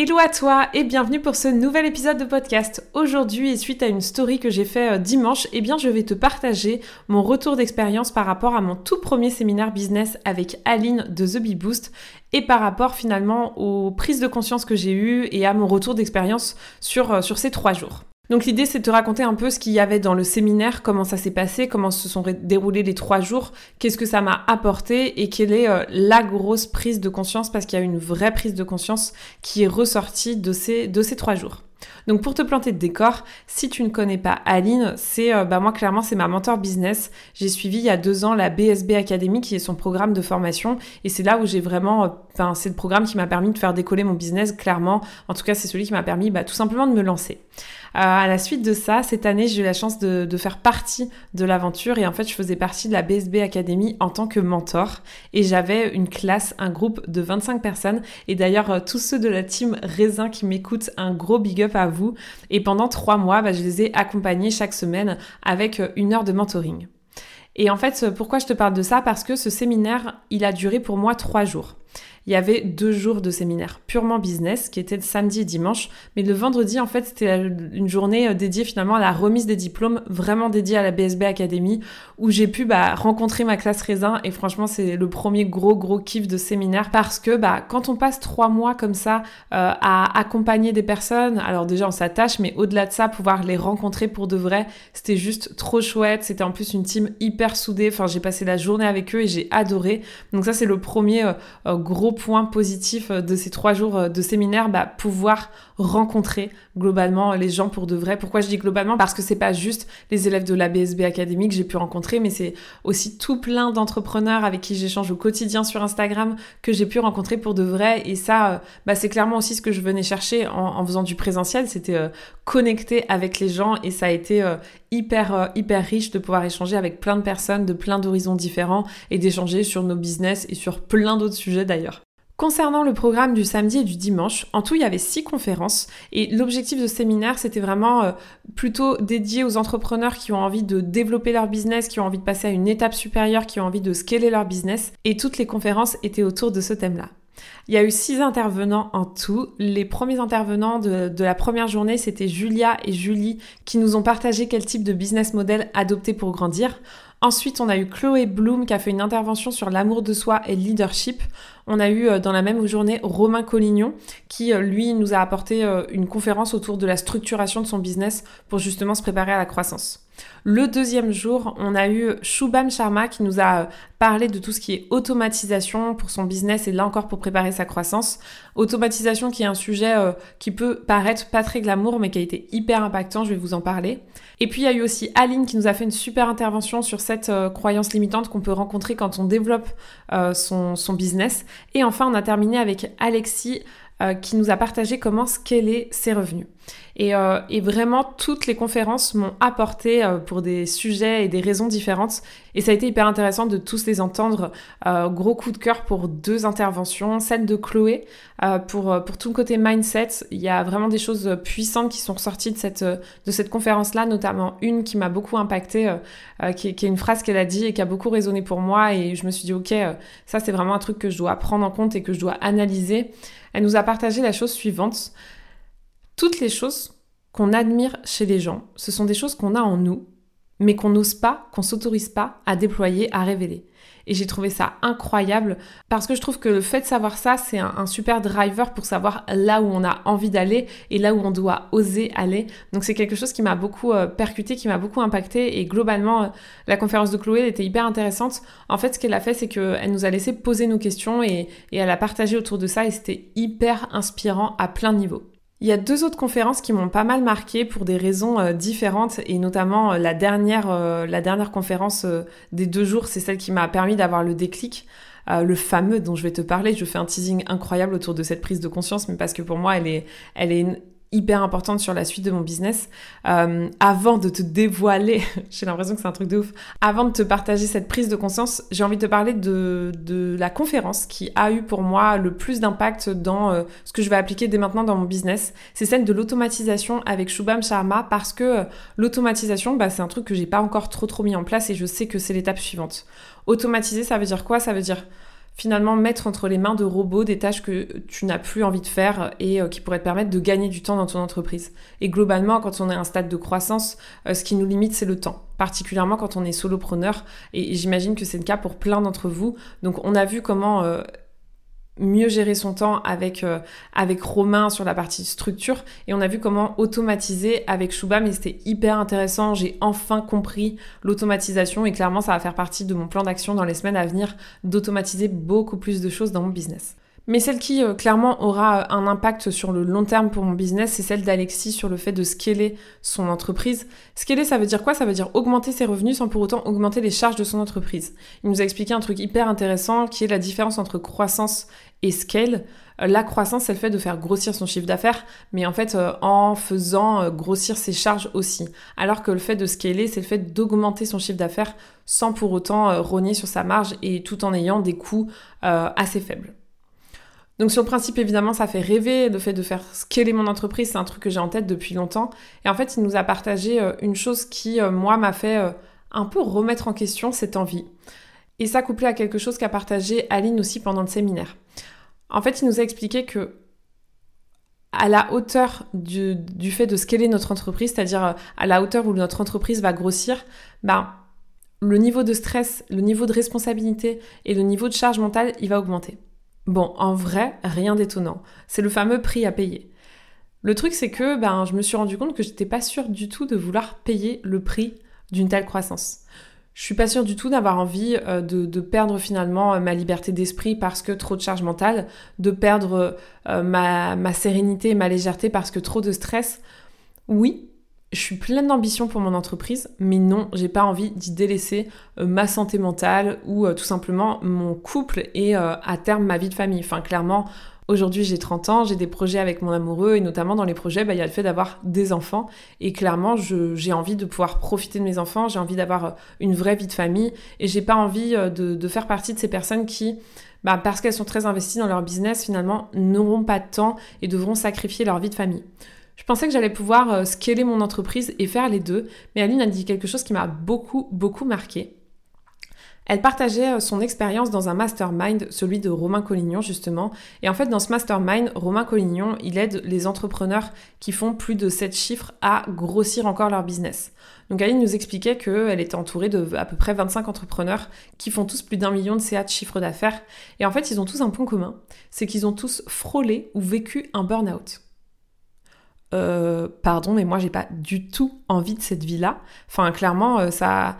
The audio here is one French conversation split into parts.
Hello à toi et bienvenue pour ce nouvel épisode de podcast. Aujourd'hui et suite à une story que j'ai fait euh, dimanche, eh bien je vais te partager mon retour d'expérience par rapport à mon tout premier séminaire business avec Aline de The Bee Boost et par rapport finalement aux prises de conscience que j'ai eues et à mon retour d'expérience sur, euh, sur ces trois jours. Donc l'idée c'est de te raconter un peu ce qu'il y avait dans le séminaire, comment ça s'est passé, comment se sont déroulés les trois jours, qu'est-ce que ça m'a apporté et quelle est euh, la grosse prise de conscience parce qu'il y a une vraie prise de conscience qui est ressortie de ces, de ces trois jours. Donc pour te planter de décor, si tu ne connais pas Aline, c'est euh, bah moi clairement c'est ma mentor business. J'ai suivi il y a deux ans la BSB Academy qui est son programme de formation et c'est là où j'ai vraiment, euh, enfin c'est le programme qui m'a permis de faire décoller mon business clairement. En tout cas c'est celui qui m'a permis bah, tout simplement de me lancer. Euh, à la suite de ça, cette année, j'ai eu la chance de, de faire partie de l'aventure et en fait, je faisais partie de la BSB Academy en tant que mentor et j'avais une classe, un groupe de 25 personnes et d'ailleurs, tous ceux de la team Raisin qui m'écoutent, un gros big up à vous. Et pendant trois mois, bah, je les ai accompagnés chaque semaine avec euh, une heure de mentoring. Et en fait, pourquoi je te parle de ça? Parce que ce séminaire, il a duré pour moi trois jours il y avait deux jours de séminaire purement business qui étaient le samedi et dimanche. Mais le vendredi, en fait, c'était une journée euh, dédiée finalement à la remise des diplômes, vraiment dédiée à la BSB Academy, où j'ai pu bah, rencontrer ma classe raisin. Et franchement, c'est le premier gros, gros kiff de séminaire parce que bah, quand on passe trois mois comme ça euh, à accompagner des personnes, alors déjà on s'attache, mais au-delà de ça, pouvoir les rencontrer pour de vrai, c'était juste trop chouette. C'était en plus une team hyper soudée. Enfin, j'ai passé la journée avec eux et j'ai adoré. Donc ça, c'est le premier euh, gros point positif euh, de ces trois jours euh, de séminaire, bah, pouvoir rencontrer globalement les gens pour de vrai. Pourquoi je dis globalement? Parce que c'est pas juste les élèves de la BSB Academy que j'ai pu rencontrer, mais c'est aussi tout plein d'entrepreneurs avec qui j'échange au quotidien sur Instagram que j'ai pu rencontrer pour de vrai. Et ça, euh, bah, c'est clairement aussi ce que je venais chercher en, faisant du présentiel, c'était connecter avec les gens et ça a été hyper hyper riche de pouvoir échanger avec plein de personnes de plein d'horizons différents et d'échanger sur nos business et sur plein d'autres sujets d'ailleurs. Concernant le programme du samedi et du dimanche, en tout il y avait six conférences et l'objectif de ce séminaire c'était vraiment euh, plutôt dédié aux entrepreneurs qui ont envie de développer leur business, qui ont envie de passer à une étape supérieure, qui ont envie de scaler leur business et toutes les conférences étaient autour de ce thème-là. Il y a eu six intervenants en tout. Les premiers intervenants de, de la première journée, c'était Julia et Julie qui nous ont partagé quel type de business model adopter pour grandir. Ensuite, on a eu Chloé Bloom qui a fait une intervention sur l'amour de soi et le leadership. On a eu euh, dans la même journée Romain Collignon qui, euh, lui, nous a apporté euh, une conférence autour de la structuration de son business pour justement se préparer à la croissance. Le deuxième jour, on a eu Shubham Sharma qui nous a parlé de tout ce qui est automatisation pour son business et là encore pour préparer sa croissance. Automatisation qui est un sujet qui peut paraître pas très glamour mais qui a été hyper impactant, je vais vous en parler. Et puis il y a eu aussi Aline qui nous a fait une super intervention sur cette croyance limitante qu'on peut rencontrer quand on développe son, son business et enfin, on a terminé avec Alexis euh, qui nous a partagé comment scaler ses revenus. Et, euh, et vraiment, toutes les conférences m'ont apporté euh, pour des sujets et des raisons différentes. Et ça a été hyper intéressant de tous les entendre. gros coup de cœur pour deux interventions. Celle de Chloé, pour, pour tout le côté mindset. Il y a vraiment des choses puissantes qui sont ressorties de cette, de cette conférence-là, notamment une qui m'a beaucoup impacté, qui, qui, est une phrase qu'elle a dit et qui a beaucoup résonné pour moi. Et je me suis dit, ok, ça c'est vraiment un truc que je dois prendre en compte et que je dois analyser. Elle nous a partagé la chose suivante. Toutes les choses qu'on admire chez les gens, ce sont des choses qu'on a en nous, mais qu'on n'ose pas, qu'on s'autorise pas à déployer, à révéler. Et j'ai trouvé ça incroyable parce que je trouve que le fait de savoir ça, c'est un, super driver pour savoir là où on a envie d'aller et là où on doit oser aller. Donc c'est quelque chose qui m'a beaucoup euh, percuté, qui m'a beaucoup impacté. Et globalement, euh, la conférence de Chloé était hyper intéressante. En fait, ce qu'elle a fait, c'est qu'elle nous a laissé poser nos questions et, elle a partagé autour de ça et c'était hyper inspirant à plein de niveaux. Il y a deux autres conférences qui m'ont pas mal marqué pour des raisons euh, différentes et notamment euh, la dernière, euh, la dernière conférence des deux jours, c'est celle qui m'a permis d'avoir le déclic, le fameux dont je vais te parler. Je fais un teasing incroyable autour de cette prise de conscience, mais parce que pour moi, elle est, elle est hyper importante sur la suite de mon business. Euh, avant de te dévoiler, j'ai l'impression que c'est un truc de ouf, avant de te partager cette prise de conscience, j'ai envie de te parler de, de, la conférence qui a eu pour moi le plus d'impact dans euh, ce que je vais appliquer dès maintenant dans mon business. C'est celle de l'automatisation avec Shubham Sharma parce que euh, l'automatisation, bah, c'est un truc que j'ai pas encore trop trop mis en place et je sais que c'est l'étape suivante. Automatiser, ça veut dire quoi? Ça veut dire finalement mettre entre les mains de robots des tâches que tu n'as plus envie de faire et euh, qui pourraient te permettre de gagner du temps dans ton entreprise. Et globalement, quand on est à un stade de croissance, euh, ce qui nous limite, c'est le temps, particulièrement quand on est solopreneur. Et, j'imagine que c'est le cas pour plein d'entre vous. Donc on a vu comment... Euh, mieux gérer son temps avec, euh, avec Romain sur la partie structure et on a vu comment automatiser avec Shuba mais c'était hyper intéressant. J'ai enfin compris l'automatisation et clairement ça va faire partie de mon plan d'action dans les semaines à venir d'automatiser beaucoup plus de choses dans mon business. Mais celle qui euh, clairement aura euh, un impact sur le long terme pour mon business, c'est celle d'Alexis sur le fait de scaler son entreprise. Scaler, ça veut dire quoi? Ça veut dire augmenter ses revenus sans pour autant augmenter les charges de son entreprise. Il nous a expliqué un truc hyper intéressant qui est la différence entre croissance et scale. Euh, la croissance, c'est le fait de faire grossir son chiffre d'affaires, mais en fait en faisant grossir ses charges aussi. Alors que le fait de scaler, c'est le fait d'augmenter son chiffre d'affaires sans pour autant rogner sur sa marge et tout en ayant des coûts assez faibles. Donc sur le principe, évidemment, ça fait rêver le fait de faire scaler mon entreprise, c'est un truc que j'ai en tête depuis longtemps. Et en fait, il nous a partagé euh, une chose qui, euh, moi, m'a fait euh, un peu remettre en question cette envie. Et ça couplé à quelque chose qu'a partagé Aline aussi pendant le séminaire. En fait, il nous a expliqué que à la hauteur du, du fait de scaler notre entreprise, c'est-à-dire à la hauteur où notre entreprise va grossir, ben, le niveau de stress, le niveau de responsabilité et le niveau de charge mentale, il va augmenter. Bon, en vrai, rien d'étonnant. C'est le fameux prix à payer. Le truc, c'est que ben, je me suis rendu compte que j'étais pas sûre du tout de vouloir payer le prix d'une telle croissance. Je suis pas sûre du tout d'avoir envie euh, de, perdre finalement euh, ma liberté d'esprit parce que trop de charge mentale, de perdre euh, ma, ma sérénité et ma légèreté parce que trop de stress. Oui, je suis pleine d'ambition pour mon entreprise, mais non, j'ai pas envie d'y délaisser euh, ma santé mentale ou euh, tout simplement mon couple et euh, à terme ma vie de famille. Enfin, clairement, aujourd'hui j'ai 30 ans, j'ai des projets avec mon amoureux et notamment dans les projets, bah, il y a le fait d'avoir des enfants et clairement, j'ai envie de pouvoir profiter de mes enfants, j'ai envie d'avoir une vraie vie de famille et j'ai pas envie de, faire partie de ces personnes qui bah, parce qu'elles sont très investies dans leur business, finalement, n'auront pas de temps et devront sacrifier leur vie de famille. Je pensais que j'allais pouvoir euh, scaler mon entreprise et faire les deux, mais Aline a dit quelque chose qui m'a beaucoup, beaucoup marqué. Elle partageait euh, son expérience dans un mastermind, celui de Romain Collignon justement. Et en fait, dans ce mastermind, Romain Collignon, il aide les entrepreneurs qui font plus de 7 chiffres à grossir encore leur business. Donc Aline nous expliquait qu'elle était entourée de à peu près 25 entrepreneurs qui font tous plus d'un million de CA de chiffre d'affaires. Et en fait, ils ont tous un point commun, c'est qu'ils ont tous frôlé ou vécu un burn-out. Euh, pardon, mais moi j'ai pas du tout envie de cette vie-là. Enfin, clairement, euh, ça,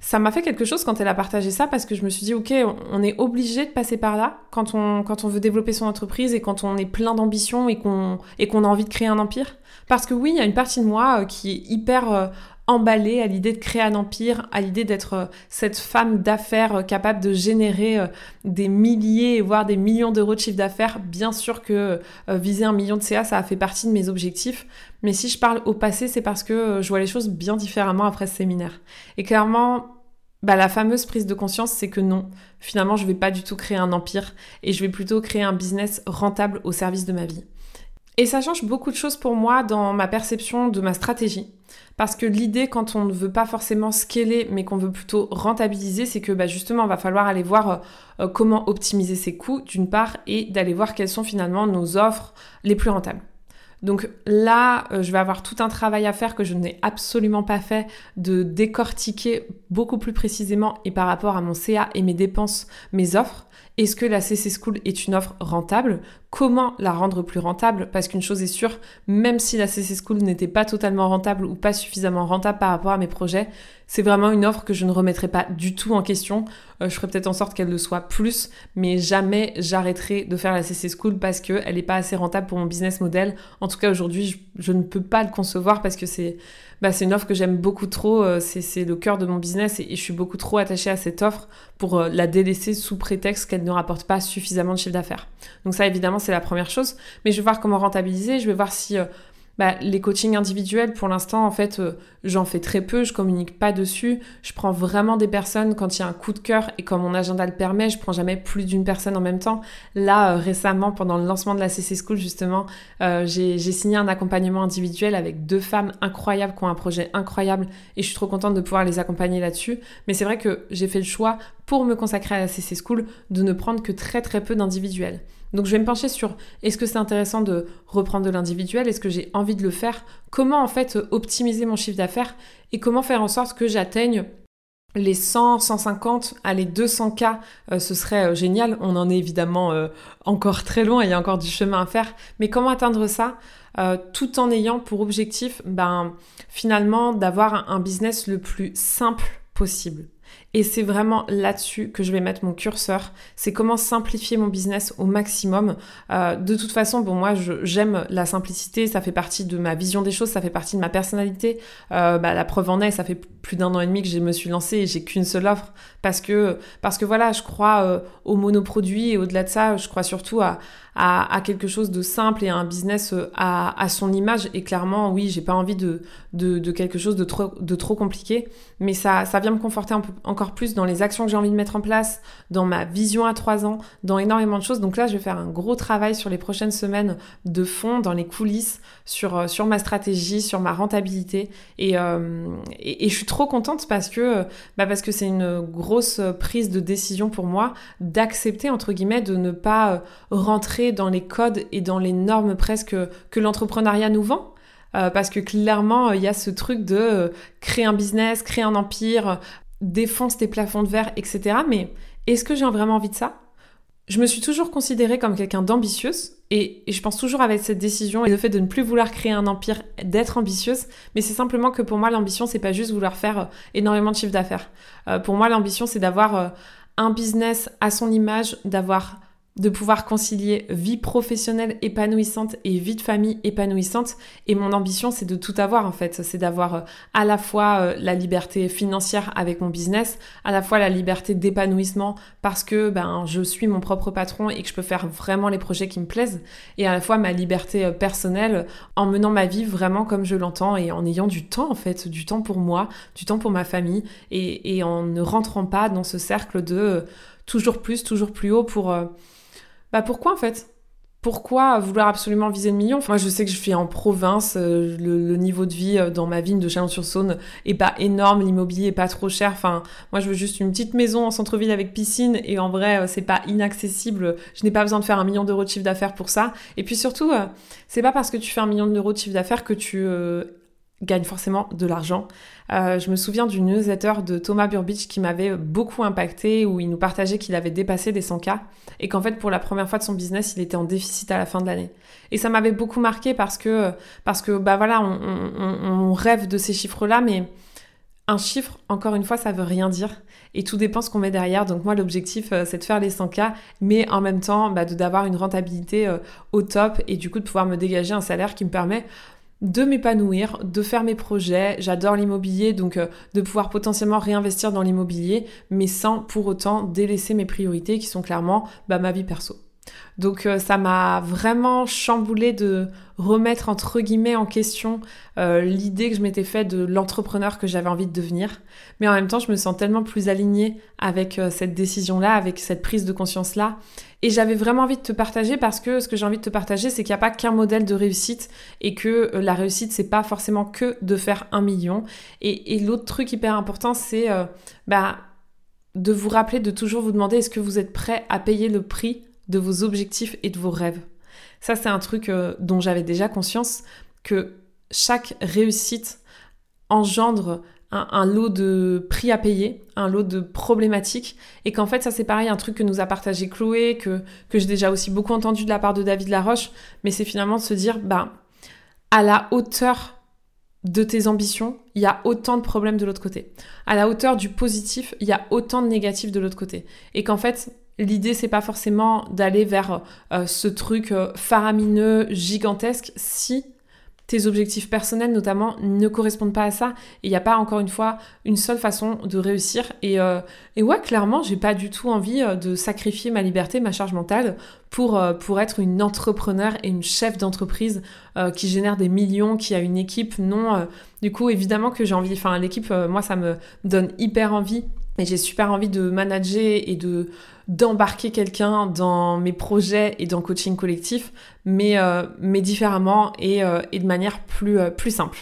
ça m'a fait quelque chose quand elle a partagé ça parce que je me suis dit, ok, on est obligé de passer par là quand on, quand on veut développer son entreprise et quand on est plein d'ambition et qu'on et qu'on a envie de créer un empire. Parce que oui, il y a une partie de moi euh, qui est hyper emballée à l'idée de créer un empire, à l'idée d'être euh, cette femme d'affaires euh, capable de générer euh, des milliers, voire des millions d'euros de chiffre d'affaires. Bien sûr que viser un million de CA, ça a fait partie de mes objectifs. Mais si je parle au passé, c'est parce que je vois les choses bien différemment après ce séminaire. Et clairement, bah, la fameuse prise de conscience, c'est que non, finalement, je vais pas du tout créer un empire et je vais plutôt créer un business rentable au service de ma vie. Et ça change beaucoup de choses pour moi dans ma perception de ma stratégie. Parce que l'idée, quand on ne veut pas forcément scaler, mais qu'on veut plutôt rentabiliser, c'est que bah, justement, il va falloir aller voir euh, euh, comment optimiser ses coûts, d'une part, et d'aller voir quelles sont finalement nos offres les plus rentables. Donc là, euh, je vais avoir tout un travail à faire que je n'ai absolument pas fait de décortiquer beaucoup plus précisément et par rapport à mon CA et mes dépenses, mes offres. Est-ce que la CC School est une offre rentable? Comment la rendre plus rentable? Parce qu'une chose est sûre, même si la CC School n'était pas totalement rentable ou pas suffisamment rentable par rapport à mes projets, c'est vraiment une offre que je ne remettrai pas du tout en question. Euh, je ferai peut-être en sorte qu'elle le soit plus, mais jamais j'arrêterai de faire la CC School parce qu'elle n'est pas assez rentable pour mon business model. En tout cas, aujourd'hui, je, ne peux pas le concevoir parce que c'est bah, une offre que j'aime beaucoup trop, euh, c'est le cœur de mon business et, je suis beaucoup trop attachée à cette offre pour euh, la délaisser sous prétexte qu'elle ne rapporte pas suffisamment de chiffre d'affaires. Donc ça évidemment c'est la première chose, mais je vais voir comment rentabiliser, je vais voir si euh, bah, les coachings individuels, pour l'instant, en fait, euh, j'en fais très peu, je communique pas dessus. Je prends vraiment des personnes quand il y a un coup de cœur et quand mon agenda le permet, je prends jamais plus d'une personne en même temps. Là, euh, récemment, pendant le lancement de la CC School, justement, j'ai signé un accompagnement individuel avec deux femmes incroyables qui ont un projet incroyable et je suis trop contente de pouvoir les accompagner là-dessus. Mais c'est vrai que j'ai fait le choix pour me consacrer à la CC School de ne prendre que très très peu d'individuels. Donc je vais me pencher sur est-ce que c'est intéressant de reprendre de l'individuel, est-ce que j'ai envie de le faire, comment en fait optimiser mon chiffre d'affaires? Et comment faire en sorte que j'atteigne les 100, 150, allez 200 cas, euh, ce serait euh, génial. On en est évidemment euh, encore très loin, il y a encore du chemin à faire. Mais comment atteindre ça tout en ayant pour objectif, ben, finalement, d'avoir un business le plus simple possible? Et c'est vraiment là-dessus que je vais mettre mon curseur. C'est comment simplifier mon business au maximum. Euh, de toute façon, bon, moi, j'aime la simplicité. Ça fait partie de ma vision des choses. Ça fait partie de ma personnalité. Euh, bah, la preuve en est, ça fait plus d'un an et demi que je me suis lancée et j'ai qu'une seule offre parce que, parce que voilà, je crois euh, au monoproduit et au-delà de ça, je crois surtout à, à, quelque chose de simple et à un business à, à son image. Et clairement, oui, j'ai pas envie de, de, de, quelque chose de trop, de trop compliqué, mais ça, ça vient me conforter un peu, encore plus dans les actions que j'ai envie de mettre en place, dans ma vision à trois ans, dans énormément de choses. Donc là, je vais faire un gros travail sur les prochaines semaines de fond, dans les coulisses, sur, euh, sur ma stratégie, sur ma rentabilité. Et, euh, et, et, je suis trop contente parce que bah parce que c'est une grosse prise de décision pour moi d'accepter, entre guillemets, de ne pas rentrer dans les codes et dans les normes presque que l'entrepreneuriat nous vend. Euh, parce que clairement, il y a ce truc de euh, créer un business, créer un empire, défonce tes plafonds de verre, etc. Mais est-ce que j'ai vraiment envie de ça? Je me suis toujours considérée comme quelqu'un d'ambitieuse et, je pense toujours avec cette décision et le fait de ne plus vouloir créer un empire, d'être ambitieuse. Mais c'est simplement que pour moi, l'ambition, c'est pas juste vouloir faire euh, énormément de chiffre d'affaires. pour moi, l'ambition, c'est d'avoir un business à son image, d'avoir de pouvoir concilier vie professionnelle épanouissante et vie de famille épanouissante. Et mon ambition, c'est de tout avoir en fait. C'est d'avoir euh, à la fois euh, la liberté financière avec mon business, à la fois la liberté d'épanouissement parce que ben, je suis mon propre patron et que je peux faire vraiment les projets qui me plaisent, et à la fois ma liberté euh, personnelle en menant ma vie vraiment comme je l'entends et en ayant du temps en fait, du temps pour moi, du temps pour ma famille et, et en ne rentrant pas dans ce cercle de toujours plus, toujours plus haut pour bah pourquoi en fait? Pourquoi vouloir absolument viser le million? Moi, je sais que je suis en province, euh, le, niveau de vie euh, dans ma ville de Chalon-sur-Saône est pas énorme, l'immobilier est pas trop cher. Enfin, moi, je veux juste une petite maison en centre-ville avec piscine et en vrai, euh, c'est pas inaccessible. Je n'ai pas besoin de faire un million d'euros de chiffre d'affaires pour ça. Et puis surtout, c'est pas parce que tu fais un million d'euros de chiffre d'affaires que tu gagne forcément de l'argent. Euh, je me souviens d'une newsletter de Thomas Burbidge qui m'avait beaucoup impacté où il nous partageait qu'il avait dépassé des 100K et qu'en fait pour la première fois de son business il était en déficit à la fin de l'année. Et ça m'avait beaucoup marqué parce que, parce que bah voilà, on rêve de ces chiffres-là mais un chiffre, encore une fois, ça veut rien dire. Et tout dépend ce qu'on met derrière. Donc moi, l'objectif, euh, c'est de faire les 100K, mais en même temps, bah, d'avoir une rentabilité euh, au top et du coup de pouvoir me dégager un salaire qui me permet de m'épanouir, de faire mes projets. J'adore l'immobilier, donc euh, de pouvoir potentiellement réinvestir dans l'immobilier, mais sans pour autant délaisser mes priorités qui sont clairement bah, ma vie perso. Donc euh, ça m'a vraiment chamboulé de remettre entre guillemets en question euh, l'idée que je m'étais faite de l'entrepreneur que j'avais envie de devenir. Mais en même temps, je me sens tellement plus alignée avec euh, cette décision-là, avec cette prise de conscience-là. Et j'avais vraiment envie de te partager parce que ce que j'ai envie de te partager, c'est qu'il n'y a pas qu'un modèle de réussite et que la réussite, c'est pas forcément que de faire un million. Et, l'autre truc hyper important, c'est bah, de vous rappeler de toujours vous demander est-ce que vous êtes prêt à payer le prix de vos objectifs et de vos rêves. Ça, c'est un truc euh, dont j'avais déjà conscience que chaque réussite engendre un, lot de prix à payer, un lot de problématiques, et qu'en fait, ça c'est pareil, un truc que nous a partagé Chloé, que, que j'ai déjà aussi beaucoup entendu de la part de David Laroche, mais c'est finalement de se dire, bah, à la hauteur de tes ambitions, il y a autant de problèmes de l'autre côté. À la hauteur du positif, il y a autant de négatifs de l'autre côté. Et qu'en fait, L'idée, c'est pas forcément d'aller vers euh, ce truc euh, faramineux, gigantesque, si tes objectifs personnels notamment ne correspondent pas à ça. Et il n'y a pas encore une fois une seule façon de réussir. Et, euh, ouais, clairement, j'ai pas du tout envie de sacrifier ma liberté, ma charge mentale pour, pour être une entrepreneur et une chef d'entreprise qui génère des millions, qui a une équipe. Non, du coup, évidemment que j'ai envie, enfin l'équipe, moi, ça me donne hyper envie. Et j'ai super envie de manager et de d'embarquer quelqu'un dans mes projets et dans coaching collectif, mais, euh, mais différemment et, euh, et, de manière plus, euh, plus simple.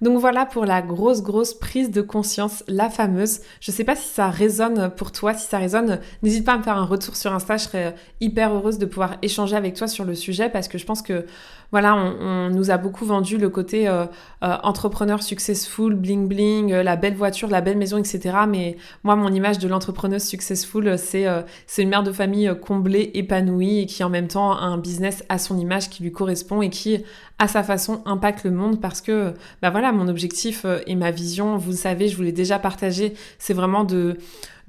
Donc voilà pour la grosse grosse prise de conscience, la fameuse. Je sais pas si ça résonne pour toi, si ça résonne, n'hésite pas à me faire un retour sur Insta, je serais hyper heureuse de pouvoir échanger avec toi sur le sujet parce que je pense que voilà, on, nous a beaucoup vendu le côté euh, euh, entrepreneur successful, bling bling, euh, la belle voiture, la belle maison, etc. Mais moi, mon image de l'entrepreneuse successful, c'est c'est une mère de famille comblée, épanouie et qui en même temps a un business à son image qui lui correspond et qui, à sa façon, impacte le monde parce que, bah voilà, mon objectif et ma vision, vous le savez, je vous l'ai déjà partagé, c'est vraiment de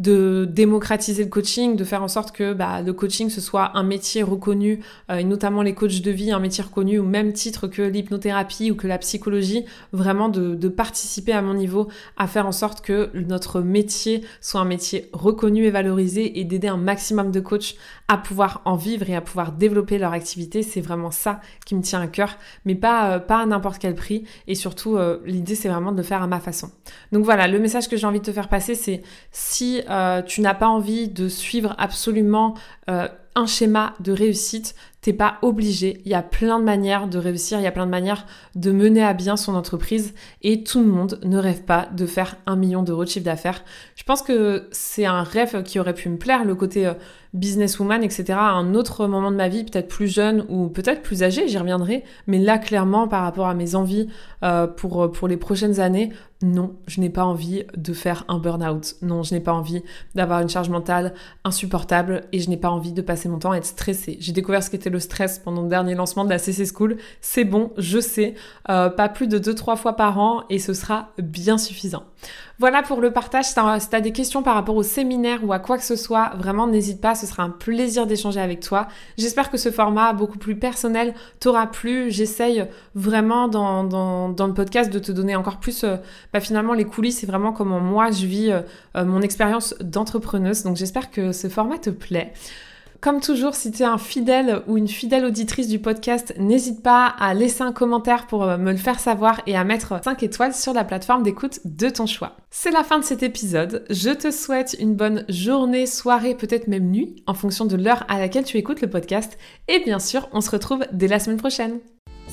de démocratiser le coaching, de faire en sorte que bah, le coaching ce soit un métier reconnu, euh, et notamment les coachs de vie, un métier reconnu au même titre que l'hypnothérapie ou que la psychologie, vraiment de, de, participer à mon niveau à faire en sorte que notre métier soit un métier reconnu et valorisé et d'aider un maximum de coachs à pouvoir en vivre et à pouvoir développer leur activité. C'est vraiment ça qui me tient à cœur, mais pas, euh, pas à n'importe quel prix. Et surtout, euh, l'idée, c'est vraiment de le faire à ma façon. Donc voilà, le message que j'ai envie de te faire passer, c'est si tu n'as pas envie de suivre absolument un schéma de réussite, t'es pas obligé. Il y a plein de manières de réussir, il y a plein de manières de mener à bien son entreprise et tout le monde ne rêve pas de faire un million d'euros de chiffre d'affaires. Je pense que c'est un rêve qui aurait pu me plaire, le côté businesswoman, etc. à un autre moment de ma vie, peut-être plus jeune ou peut-être plus âgé, j'y reviendrai. Mais là, clairement, par rapport à mes envies euh, pour, pour les prochaines années, non, je n'ai pas envie de faire un burn-out. Non, je n'ai pas envie d'avoir une charge mentale insupportable et je n'ai pas envie de passer mon temps à être stressée. J'ai découvert ce qu'était le stress pendant le dernier lancement de la CC School. C'est bon, je sais. Euh, pas plus de 2-3 fois par an et ce sera bien suffisant. Voilà pour le partage. Si tu as, des questions par rapport au séminaire ou à quoi que ce soit, vraiment n'hésite pas, ce sera un plaisir d'échanger avec toi. J'espère que ce format beaucoup plus personnel t'aura plu. J'essaye vraiment dans, le podcast de te donner encore plus euh, bah, finalement les coulisses c'est vraiment comment moi je vis euh, mon expérience d'entrepreneuse. Donc j'espère que ce format te plaît. Comme toujours, si tu es un fidèle ou une fidèle auditrice du podcast, n'hésite pas à laisser un commentaire pour euh, me le faire savoir et à mettre 5 étoiles sur la plateforme d'écoute de ton choix. C'est la fin de cet épisode. Je te souhaite une bonne journée, soirée, peut-être même nuit, en fonction de l'heure à laquelle tu écoutes le podcast. Et bien sûr, on se retrouve dès la semaine prochaine.